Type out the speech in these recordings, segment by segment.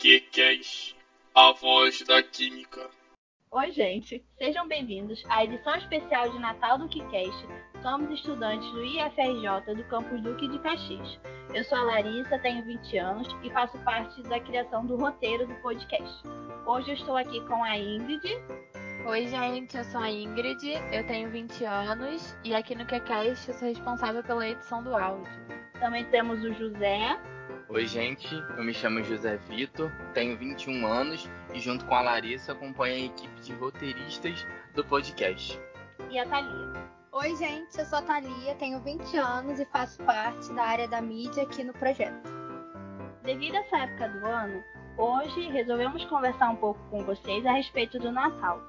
QCast, a voz da química. Oi, gente, sejam bem-vindos à edição especial de Natal do QCast. Somos estudantes do IFRJ do campus Duque de Caxias. Eu sou a Larissa, tenho 20 anos e faço parte da criação do roteiro do podcast. Hoje eu estou aqui com a Ingrid. Oi, gente, eu sou a Ingrid, eu tenho 20 anos e aqui no QCast eu sou responsável pela edição do áudio. Também temos o José. Oi, gente, eu me chamo José Vitor, tenho 21 anos e, junto com a Larissa, acompanho a equipe de roteiristas do podcast. E a Thalia. Oi, gente, eu sou a Thalia, tenho 20 anos e faço parte da área da mídia aqui no projeto. Devido a essa época do ano, hoje resolvemos conversar um pouco com vocês a respeito do Natal.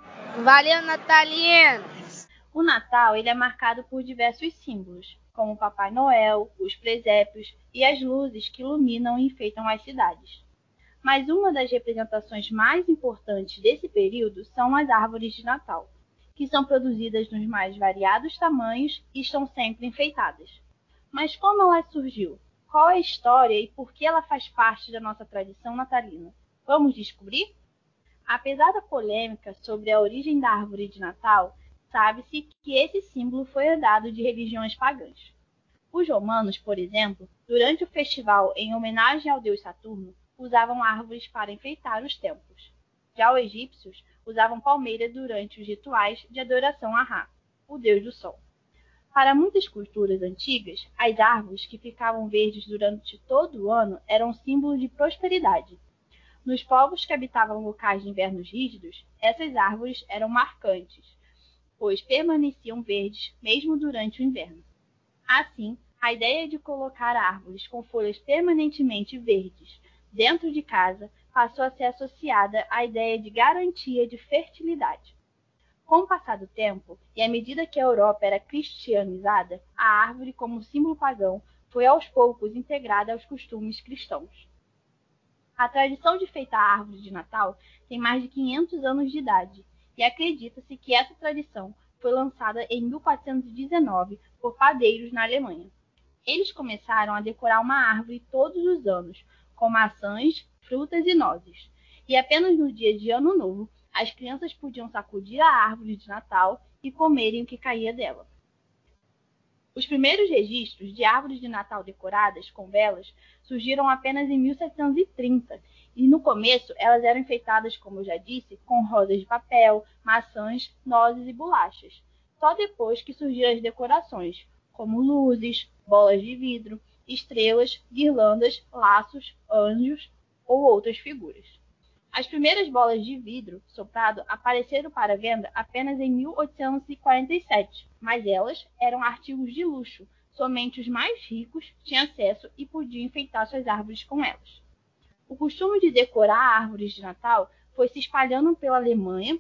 Valeu, Natalinos! O Natal ele é marcado por diversos símbolos, como Papai Noel, os presépios e as luzes que iluminam e enfeitam as cidades. Mas uma das representações mais importantes desse período são as árvores de Natal, que são produzidas nos mais variados tamanhos e estão sempre enfeitadas. Mas como ela surgiu? Qual é a história e por que ela faz parte da nossa tradição natalina? Vamos descobrir? Apesar da polêmica sobre a origem da árvore de Natal, sabe-se que esse símbolo foi herdado de religiões pagãs. Os romanos, por exemplo, durante o festival em homenagem ao deus Saturno, usavam árvores para enfeitar os templos. Já os egípcios usavam palmeira durante os rituais de adoração a Ra, o deus do sol. Para muitas culturas antigas, as árvores que ficavam verdes durante todo o ano eram símbolo de prosperidade. Nos povos que habitavam locais de invernos rígidos, essas árvores eram marcantes, pois permaneciam verdes mesmo durante o inverno. Assim, a ideia de colocar árvores com folhas permanentemente verdes dentro de casa passou a ser associada à ideia de garantia de fertilidade. Com o passar do tempo, e à medida que a Europa era cristianizada, a árvore, como símbolo pagão, foi aos poucos integrada aos costumes cristãos. A tradição de feitar a árvore de Natal tem mais de 500 anos de idade e acredita-se que essa tradição foi lançada em 1419 por padeiros na Alemanha. Eles começaram a decorar uma árvore todos os anos, com maçãs, frutas e nozes. E apenas no dia de Ano Novo, as crianças podiam sacudir a árvore de Natal e comerem o que caía dela. Os primeiros registros de árvores de Natal decoradas com velas surgiram apenas em 1730 e no começo elas eram enfeitadas, como eu já disse, com rosas de papel, maçãs, nozes e bolachas. Só depois que surgiram as decorações, como luzes, bolas de vidro, estrelas, guirlandas, laços, anjos ou outras figuras. As primeiras bolas de vidro soprado apareceram para venda apenas em 1847, mas elas eram artigos de luxo. Somente os mais ricos tinham acesso e podiam enfeitar suas árvores com elas. O costume de decorar árvores de Natal foi se espalhando pela Alemanha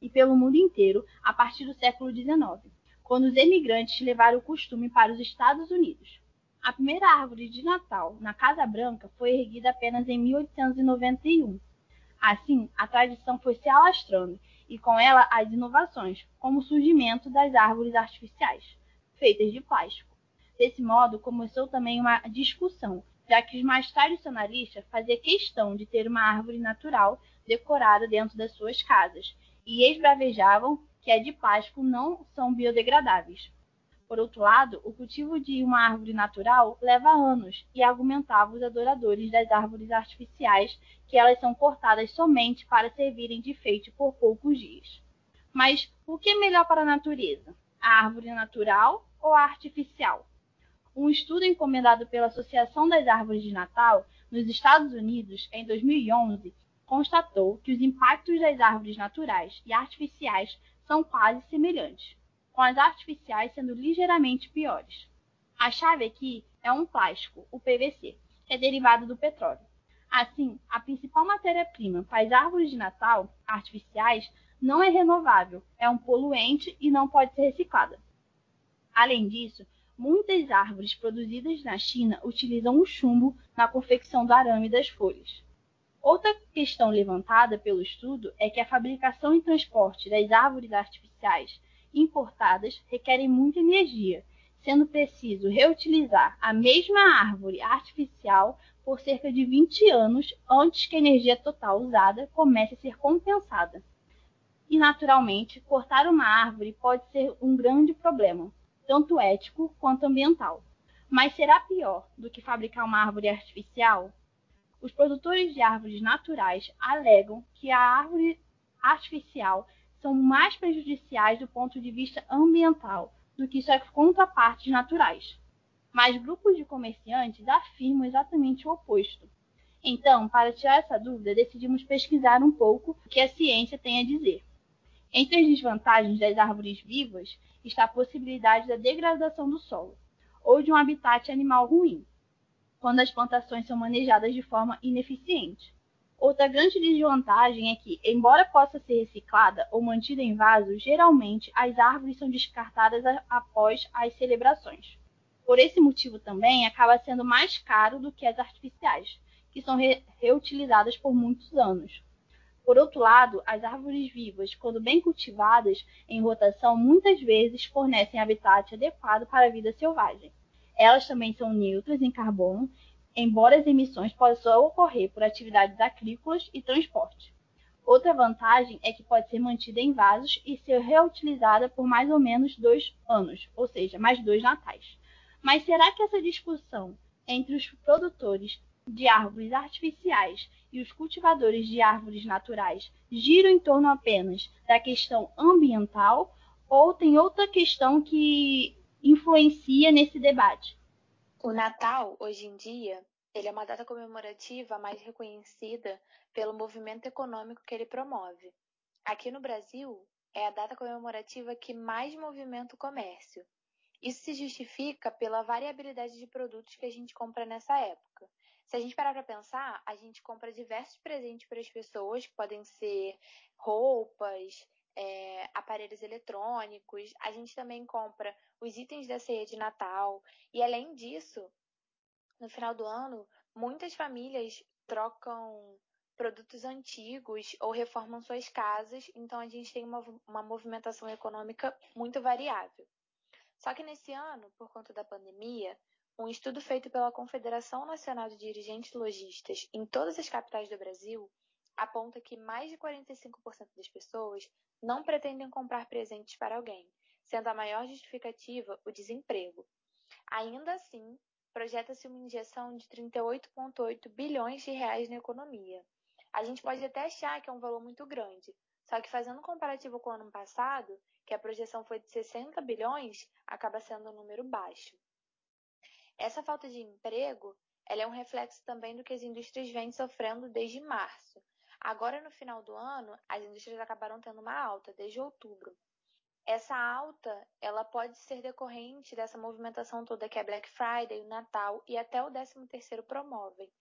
e pelo mundo inteiro a partir do século XIX, quando os emigrantes levaram o costume para os Estados Unidos. A primeira árvore de Natal na Casa Branca foi erguida apenas em 1891. Assim, a tradição foi se alastrando e com ela as inovações, como o surgimento das árvores artificiais, feitas de plástico. Desse modo, começou também uma discussão já que os mais tradicionalistas faziam questão de ter uma árvore natural decorada dentro das suas casas e esbravejavam que a de plástico não são biodegradáveis. Por outro lado, o cultivo de uma árvore natural leva anos e argumentavam os adoradores das árvores artificiais que elas são cortadas somente para servirem de enfeite por poucos dias. Mas o que é melhor para a natureza? A árvore natural ou a artificial? Um estudo encomendado pela Associação das Árvores de Natal nos Estados Unidos em 2011 constatou que os impactos das árvores naturais e artificiais são quase semelhantes, com as artificiais sendo ligeiramente piores. A chave aqui é um plástico, o PVC, que é derivado do petróleo. Assim, a principal matéria-prima para as árvores de Natal artificiais não é renovável, é um poluente e não pode ser reciclada. Além disso, Muitas árvores produzidas na China utilizam o chumbo na confecção do arame das folhas. Outra questão levantada pelo estudo é que a fabricação e transporte das árvores artificiais importadas requerem muita energia, sendo preciso reutilizar a mesma árvore artificial por cerca de 20 anos antes que a energia total usada comece a ser compensada. E, naturalmente, cortar uma árvore pode ser um grande problema, tanto ético quanto ambiental. Mas será pior do que fabricar uma árvore artificial? Os produtores de árvores naturais alegam que a árvore artificial são mais prejudiciais do ponto de vista ambiental do que suas contrapartes naturais mas grupos de comerciantes afirmam exatamente o oposto. Então, para tirar essa dúvida, decidimos pesquisar um pouco o que a ciência tem a dizer. Entre as desvantagens das árvores vivas está a possibilidade da degradação do solo ou de um habitat animal ruim, quando as plantações são manejadas de forma ineficiente. Outra grande desvantagem é que, embora possa ser reciclada ou mantida em vasos, geralmente as árvores são descartadas após as celebrações. Por esse motivo também acaba sendo mais caro do que as artificiais, que são re reutilizadas por muitos anos. Por outro lado, as árvores vivas, quando bem cultivadas em rotação, muitas vezes fornecem habitat adequado para a vida selvagem. Elas também são neutras em carbono, embora as emissões possam ocorrer por atividades agrícolas e transporte. Outra vantagem é que pode ser mantida em vasos e ser reutilizada por mais ou menos dois anos, ou seja, mais dois natais. Mas será que essa discussão entre os produtores de árvores artificiais e os cultivadores de árvores naturais gira em torno apenas da questão ambiental ou tem outra questão que influencia nesse debate? O Natal, hoje em dia, ele é uma data comemorativa mais reconhecida pelo movimento econômico que ele promove. Aqui no Brasil, é a data comemorativa que mais movimenta o comércio. Isso se justifica pela variabilidade de produtos que a gente compra nessa época. Se a gente parar para pensar, a gente compra diversos presentes para as pessoas, que podem ser roupas, é, aparelhos eletrônicos, a gente também compra os itens da ceia de Natal, e além disso, no final do ano, muitas famílias trocam produtos antigos ou reformam suas casas, então a gente tem uma, uma movimentação econômica muito variável. Só que nesse ano, por conta da pandemia, um estudo feito pela Confederação Nacional de Dirigentes Logistas em todas as capitais do Brasil aponta que mais de 45% das pessoas não pretendem comprar presentes para alguém, sendo a maior justificativa o desemprego. Ainda assim, projeta-se uma injeção de 38,8 bilhões de reais na economia. A gente pode até achar que é um valor muito grande, só que fazendo um comparativo com o ano passado, que a projeção foi de 60 bilhões, acaba sendo um número baixo. Essa falta de emprego ela é um reflexo também do que as indústrias vêm sofrendo desde março. Agora, no final do ano, as indústrias acabaram tendo uma alta, desde outubro. Essa alta, ela pode ser decorrente dessa movimentação toda que é Black Friday, o Natal e até o 13º promovem.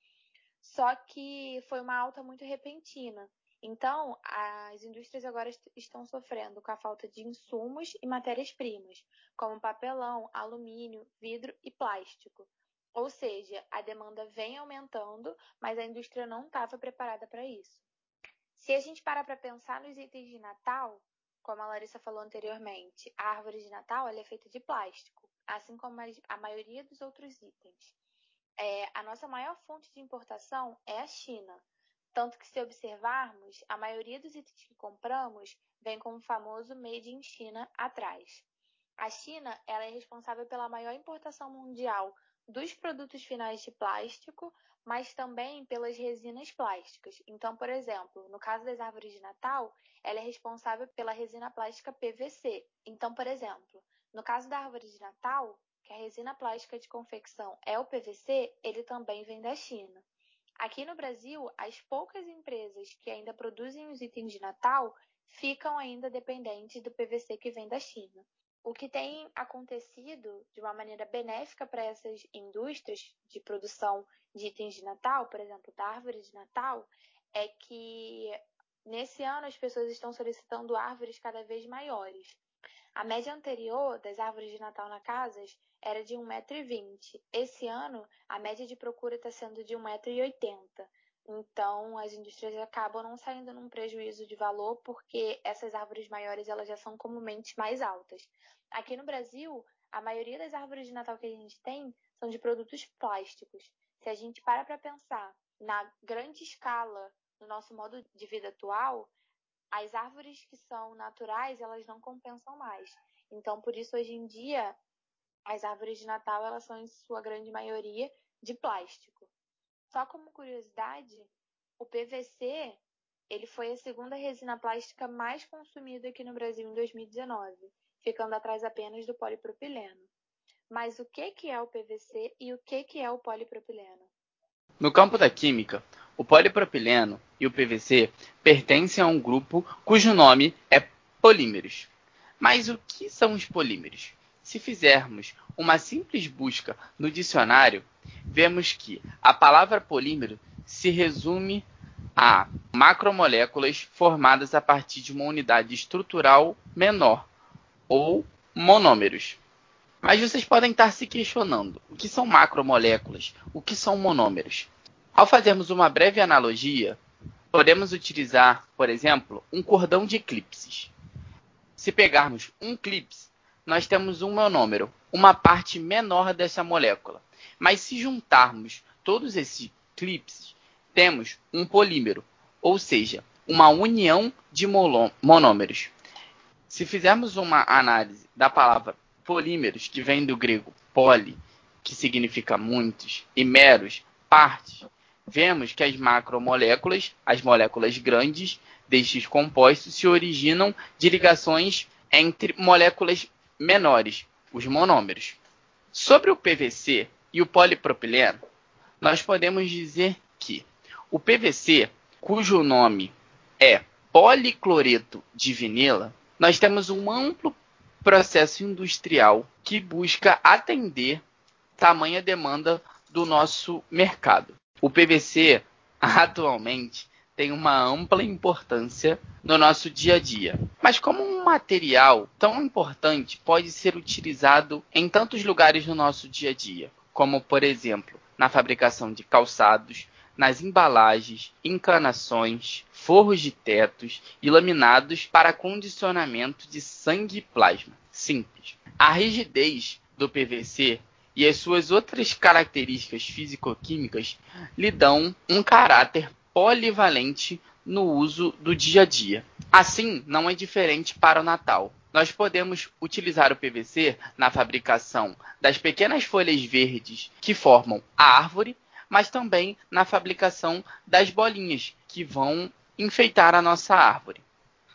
Só que foi uma alta muito repentina, então, as indústrias agora estão sofrendo com a falta de insumos e matérias-primas, como papelão, alumínio, vidro e plástico. Ou seja, a demanda vem aumentando, mas a indústria não estava preparada para isso. Se a gente parar para pensar nos itens de Natal, como a Larissa falou anteriormente, a árvore de Natal é feita de plástico, assim como a maioria dos outros itens. É, a nossa maior fonte de importação é a China, tanto que, se observarmos, a maioria dos itens que compramos vem com o famoso Made in China atrás. A China ela é responsável pela maior importação mundial dos produtos finais de plástico, mas também pelas resinas plásticas. Então, por exemplo, no caso das árvores de Natal, ela é responsável pela resina plástica PVC. Então, por exemplo, no caso da árvore de Natal, que a resina plástica de confecção é o PVC, ele também vem da China. Aqui no Brasil, as poucas empresas que ainda produzem os itens de Natal ficam ainda dependentes do PVC que vem da China. O que tem acontecido de uma maneira benéfica para essas indústrias de produção de itens de Natal, por exemplo, da árvore de Natal, é que nesse ano as pessoas estão solicitando árvores cada vez maiores. A média anterior das árvores de Natal na casas era de 1,20m. Esse ano, a média de procura está sendo de 1,80m. Então, as indústrias acabam não saindo num prejuízo de valor porque essas árvores maiores elas já são comumente mais altas. Aqui no Brasil, a maioria das árvores de Natal que a gente tem são de produtos plásticos. Se a gente para para pensar na grande escala no nosso modo de vida atual, as árvores que são naturais, elas não compensam mais. Então, por isso, hoje em dia, as árvores de Natal, elas são, em sua grande maioria, de plástico. Só como curiosidade, o PVC, ele foi a segunda resina plástica mais consumida aqui no Brasil em 2019, ficando atrás apenas do polipropileno. Mas o que, que é o PVC e o que, que é o polipropileno? No campo da química, o polipropileno e o PVC pertencem a um grupo cujo nome é polímeros. Mas o que são os polímeros? Se fizermos uma simples busca no dicionário, vemos que a palavra polímero se resume a macromoléculas formadas a partir de uma unidade estrutural menor, ou monômeros. Mas vocês podem estar se questionando: o que são macromoléculas? O que são monômeros? Ao fazermos uma breve analogia, podemos utilizar, por exemplo, um cordão de eclipses. Se pegarmos um clipse, nós temos um monômero, uma parte menor dessa molécula. Mas se juntarmos todos esses clipses, temos um polímero, ou seja, uma união de monômeros. Se fizermos uma análise da palavra polímeros, que vem do grego poli, que significa muitos, e meros, partes, vemos que as macromoléculas, as moléculas grandes destes compostos, se originam de ligações entre moléculas menores, os monômeros. Sobre o PVC e o polipropileno, nós podemos dizer que o PVC, cujo nome é policloreto de vinila, nós temos um amplo processo industrial que busca atender tamanha demanda do nosso mercado. O PVC atualmente tem uma ampla importância no nosso dia a dia. Mas como um material tão importante pode ser utilizado em tantos lugares no nosso dia a dia, como por exemplo, na fabricação de calçados, nas embalagens, encanações, forros de tetos e laminados para condicionamento de sangue e plasma. Simples. A rigidez do PVC e as suas outras características físico-químicas lhe dão um caráter polivalente no uso do dia a dia. Assim, não é diferente para o Natal. Nós podemos utilizar o PVC na fabricação das pequenas folhas verdes que formam a árvore, mas também na fabricação das bolinhas que vão enfeitar a nossa árvore.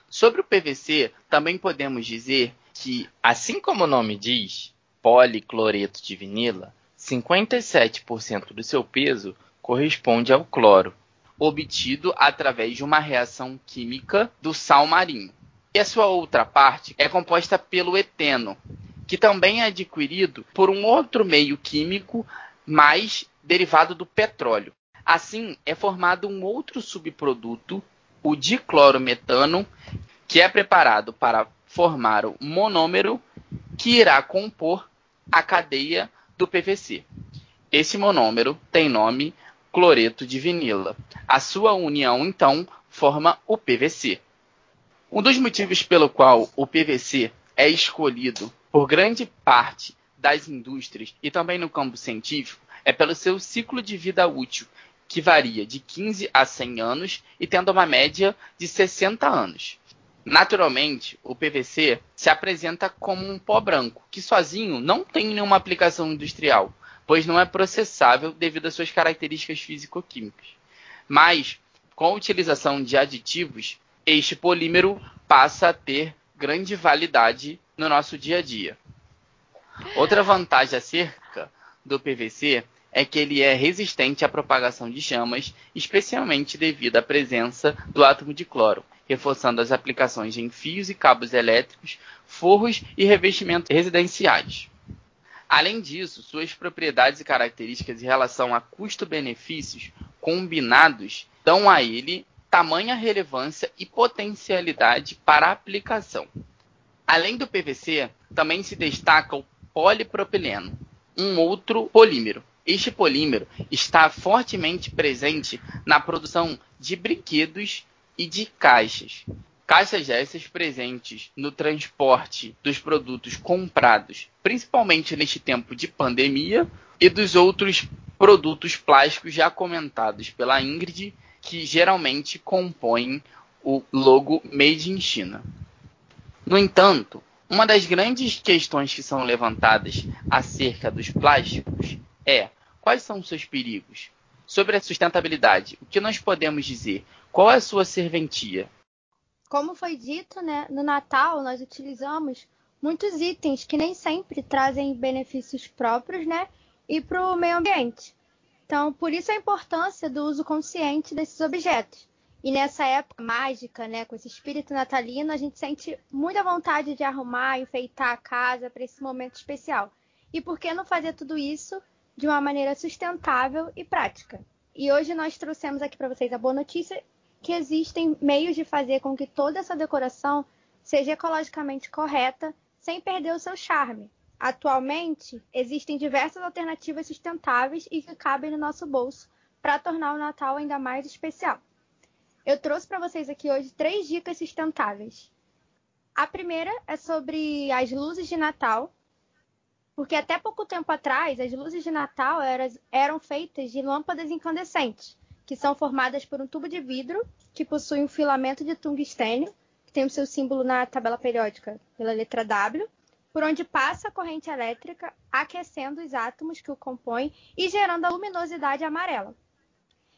Sobre o PVC, também podemos dizer que, assim como o nome diz, policloreto de vinila, 57% do seu peso corresponde ao cloro, obtido através de uma reação química do sal marinho. E a sua outra parte é composta pelo eteno, que também é adquirido por um outro meio químico mais derivado do petróleo. Assim, é formado um outro subproduto, o diclorometano, que é preparado para formar o monômero que irá compor a cadeia do PVC. Esse monômero tem nome cloreto de vinila. A sua união, então, forma o PVC. Um dos motivos pelo qual o PVC é escolhido por grande parte das indústrias e também no campo científico é pelo seu ciclo de vida útil, que varia de 15 a 100 anos e tendo uma média de 60 anos. Naturalmente, o PVC se apresenta como um pó branco, que sozinho não tem nenhuma aplicação industrial, pois não é processável devido às suas características físico-químicas. Mas, com a utilização de aditivos, este polímero passa a ter grande validade no nosso dia a dia. Outra vantagem acerca do PVC é que ele é resistente à propagação de chamas, especialmente devido à presença do átomo de cloro, reforçando as aplicações em fios e cabos elétricos, forros e revestimentos residenciais. Além disso, suas propriedades e características em relação a custo-benefícios combinados dão a ele tamanha relevância e potencialidade para a aplicação. Além do PVC, também se destaca o polipropileno, um outro polímero, este polímero está fortemente presente na produção de brinquedos e de caixas. Caixas essas presentes no transporte dos produtos comprados, principalmente neste tempo de pandemia, e dos outros produtos plásticos já comentados pela Ingrid, que geralmente compõem o logo Made in China. No entanto, uma das grandes questões que são levantadas acerca dos plásticos é quais são os seus perigos? Sobre a sustentabilidade, o que nós podemos dizer? Qual é a sua serventia? Como foi dito, né, no Natal nós utilizamos muitos itens que nem sempre trazem benefícios próprios, né, e para o meio ambiente. Então, por isso a importância do uso consciente desses objetos. E nessa época mágica, né, com esse espírito natalino, a gente sente muita vontade de arrumar, enfeitar a casa para esse momento especial. E por que não fazer tudo isso de uma maneira sustentável e prática? E hoje nós trouxemos aqui para vocês a boa notícia que existem meios de fazer com que toda essa decoração seja ecologicamente correta, sem perder o seu charme. Atualmente, existem diversas alternativas sustentáveis e que cabem no nosso bolso para tornar o Natal ainda mais especial. Eu trouxe para vocês aqui hoje três dicas sustentáveis. A primeira é sobre as luzes de Natal, porque até pouco tempo atrás as luzes de Natal eram, feitas de lâmpadas incandescentes, que são formadas por um tubo de vidro que possui um filamento de tungstênio, que tem o seu símbolo na tabela periódica pela letra W, por onde passa a corrente elétrica, aquecendo os átomos que o compõem e gerando a luminosidade amarela.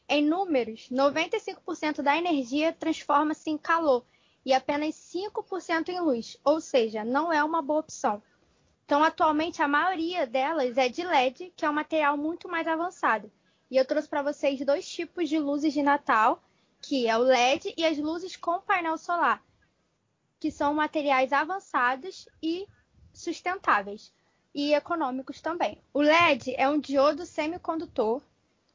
Em números, 95% da energia transforma-se em calor e apenas 5% em luz, ou seja, não é uma boa opção. Então, atualmente, a maioria delas é de LED, que é um material muito mais avançado. E eu trouxe para vocês dois tipos de luzes de Natal, que é o LED e as luzes com painel solar, que são materiais avançados e sustentáveis e econômicos também. O LED é um diodo semicondutor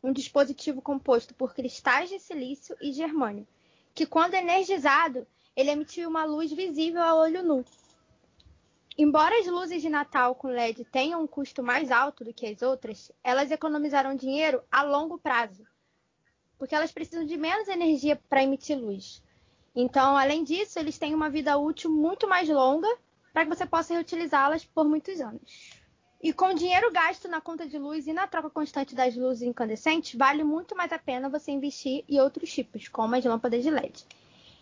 um dispositivo composto por cristais de silício e germânio, que quando energizado, ele emitiu uma luz visível a olho nu. Embora as luzes de Natal com LED tenham um custo mais alto do que as outras, elas economizarão dinheiro a longo prazo, porque elas precisam de menos energia para emitir luz. Então, além disso, eles têm uma vida útil muito mais longa para que você possa reutilizá-las por muitos anos. E com o dinheiro gasto na conta de luz e na troca constante das luzes incandescentes, vale muito mais a pena você investir em outros tipos, como as lâmpadas de LED.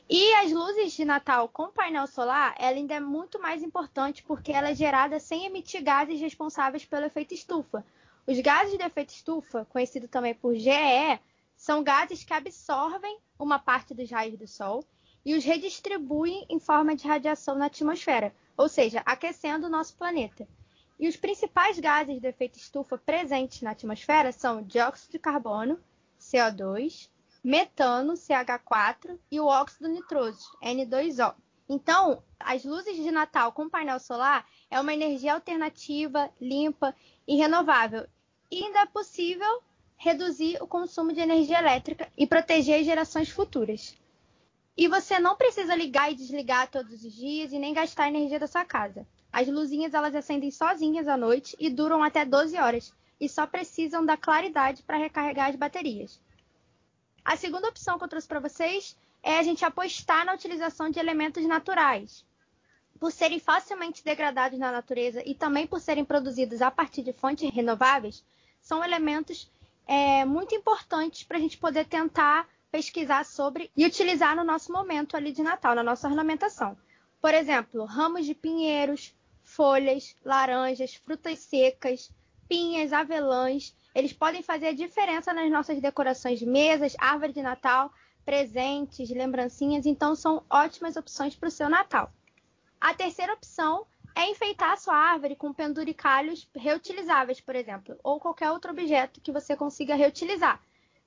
E as luzes de Natal com painel solar, ela ainda é muito mais importante porque ela é gerada sem emitir gases responsáveis pelo efeito estufa. Os gases de efeito estufa, conhecido também por GEE, são gases que absorvem uma parte dos raios do Sol e os redistribuem em forma de radiação na atmosfera, ou seja, aquecendo o nosso planeta. E os principais gases do efeito estufa presentes na atmosfera são dióxido de carbono, CO2, metano, CH4 e o óxido nitroso, N2O. Então, as luzes de Natal com painel solar é uma energia alternativa, limpa e renovável. E ainda é possível reduzir o consumo de energia elétrica e proteger gerações futuras. E você não precisa ligar e desligar todos os dias e nem gastar a energia da sua casa. As luzinhas elas acendem sozinhas à noite e duram até 12 horas e só precisam da claridade para recarregar as baterias. A segunda opção que eu trouxe para vocês é a gente apostar na utilização de elementos naturais. Por serem facilmente degradados na natureza e também por serem produzidos a partir de fontes renováveis, são elementos é, muito importantes para a gente poder tentar pesquisar sobre e utilizar no nosso momento ali de Natal, na nossa ornamentação. Por exemplo, ramos de pinheiros, folhas, laranjas, frutas secas, pinhas, avelãs. Eles podem fazer a diferença nas nossas decorações de mesas, árvore de Natal, presentes, lembrancinhas, então são ótimas opções para o seu Natal. A terceira opção é enfeitar a sua árvore com penduricalhos reutilizáveis, por exemplo, ou qualquer outro objeto que você consiga reutilizar.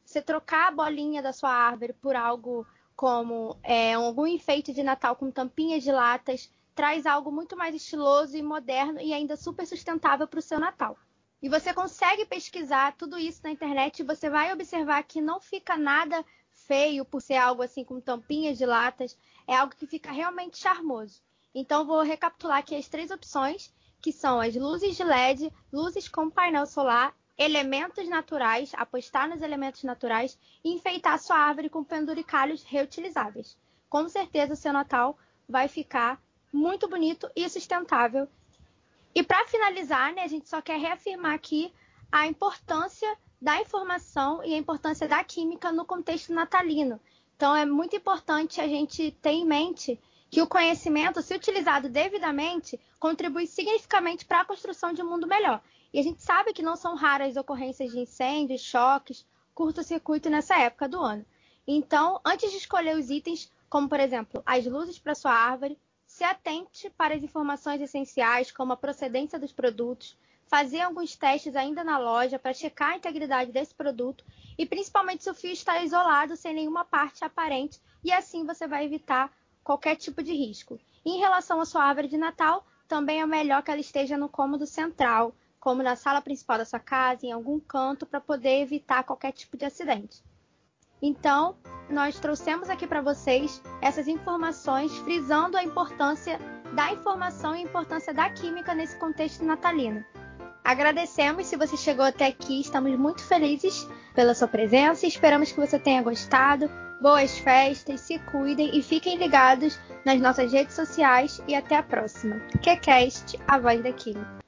Você trocar a bolinha da sua árvore por algo como é, algum enfeite de Natal com tampinhas de latas, traz algo muito mais estiloso e moderno e ainda super sustentável para o seu Natal. E você consegue pesquisar tudo isso na internet e você vai observar que não fica nada feio por ser algo assim com tampinhas de latas, é algo que fica realmente charmoso. Então vou recapitular aqui as três opções, que são as luzes de LED, luzes com painel solar, elementos naturais, apostar nos elementos naturais e enfeitar sua árvore com penduricalhos reutilizáveis. Com certeza seu Natal vai ficar muito bonito e sustentável. E para finalizar, né, a gente só quer reafirmar aqui a importância da informação e a importância da química no contexto natalino. Então, é muito importante a gente ter em mente que o conhecimento, se utilizado devidamente, contribui significativamente para a construção de um mundo melhor. E a gente sabe que não são raras ocorrências de incêndios, choques, curto-circuito nessa época do ano. Então, antes de escolher os itens, como por exemplo as luzes para sua árvore, se atente para as informações essenciais, como a procedência dos produtos, fazer alguns testes ainda na loja para checar a integridade desse produto e principalmente se o fio está isolado sem nenhuma parte aparente e assim você vai evitar qualquer tipo de risco. Em relação à sua árvore de Natal, também é melhor que ela esteja no cômodo central, como na sala principal da sua casa, em algum canto, para poder evitar qualquer tipo de acidente. Então, nós trouxemos aqui para vocês essas informações, frisando a importância da informação e a importância da química nesse contexto natalino. Agradecemos se você chegou até aqui, estamos muito felizes pela sua presença e esperamos que você tenha gostado. Boas festas, se cuidem e fiquem ligados nas nossas redes sociais e até a próxima. QCast, a voz da Química.